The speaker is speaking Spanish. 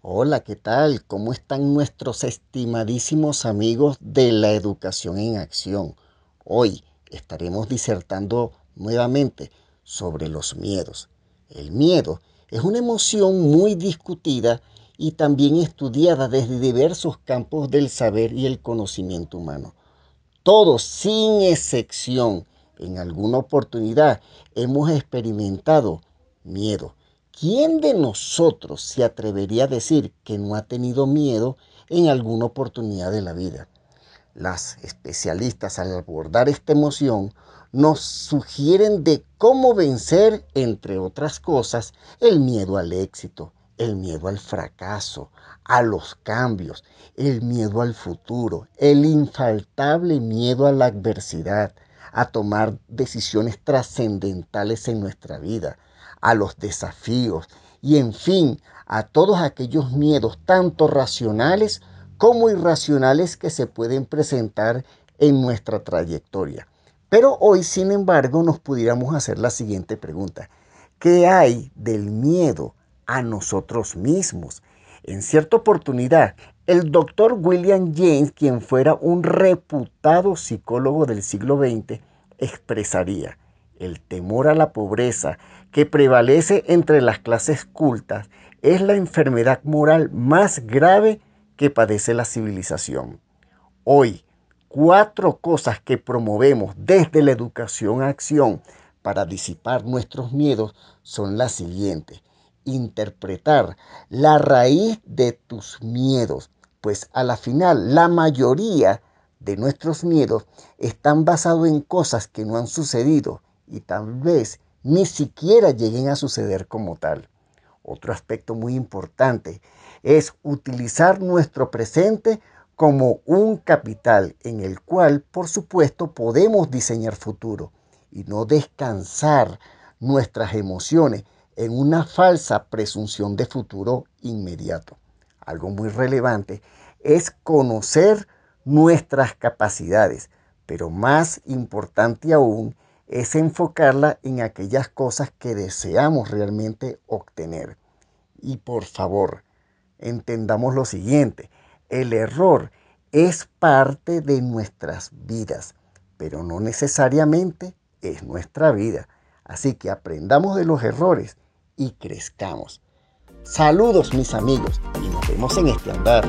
Hola, ¿qué tal? ¿Cómo están nuestros estimadísimos amigos de la educación en acción? Hoy estaremos disertando nuevamente sobre los miedos. El miedo es una emoción muy discutida y también estudiada desde diversos campos del saber y el conocimiento humano. Todos, sin excepción, en alguna oportunidad hemos experimentado miedo ¿Quién de nosotros se atrevería a decir que no ha tenido miedo en alguna oportunidad de la vida? Las especialistas al abordar esta emoción nos sugieren de cómo vencer, entre otras cosas, el miedo al éxito, el miedo al fracaso, a los cambios, el miedo al futuro, el infaltable miedo a la adversidad, a tomar decisiones trascendentales en nuestra vida, a los desafíos y en fin a todos aquellos miedos tanto racionales como irracionales que se pueden presentar en nuestra trayectoria. Pero hoy, sin embargo, nos pudiéramos hacer la siguiente pregunta. ¿Qué hay del miedo a nosotros mismos? En cierta oportunidad, el doctor William James, quien fuera un reputado psicólogo del siglo XX, expresaría, el temor a la pobreza que prevalece entre las clases cultas es la enfermedad moral más grave que padece la civilización. Hoy, cuatro cosas que promovemos desde la educación a acción para disipar nuestros miedos son las siguientes. Interpretar la raíz de tus miedos, pues a la final la mayoría de nuestros miedos están basados en cosas que no han sucedido y tal vez ni siquiera lleguen a suceder como tal. Otro aspecto muy importante es utilizar nuestro presente como un capital en el cual, por supuesto, podemos diseñar futuro y no descansar nuestras emociones en una falsa presunción de futuro inmediato. Algo muy relevante es conocer nuestras capacidades, pero más importante aún es enfocarla en aquellas cosas que deseamos realmente obtener. Y por favor, entendamos lo siguiente, el error es parte de nuestras vidas, pero no necesariamente es nuestra vida. Así que aprendamos de los errores y crezcamos. Saludos mis amigos y nos vemos en este andar.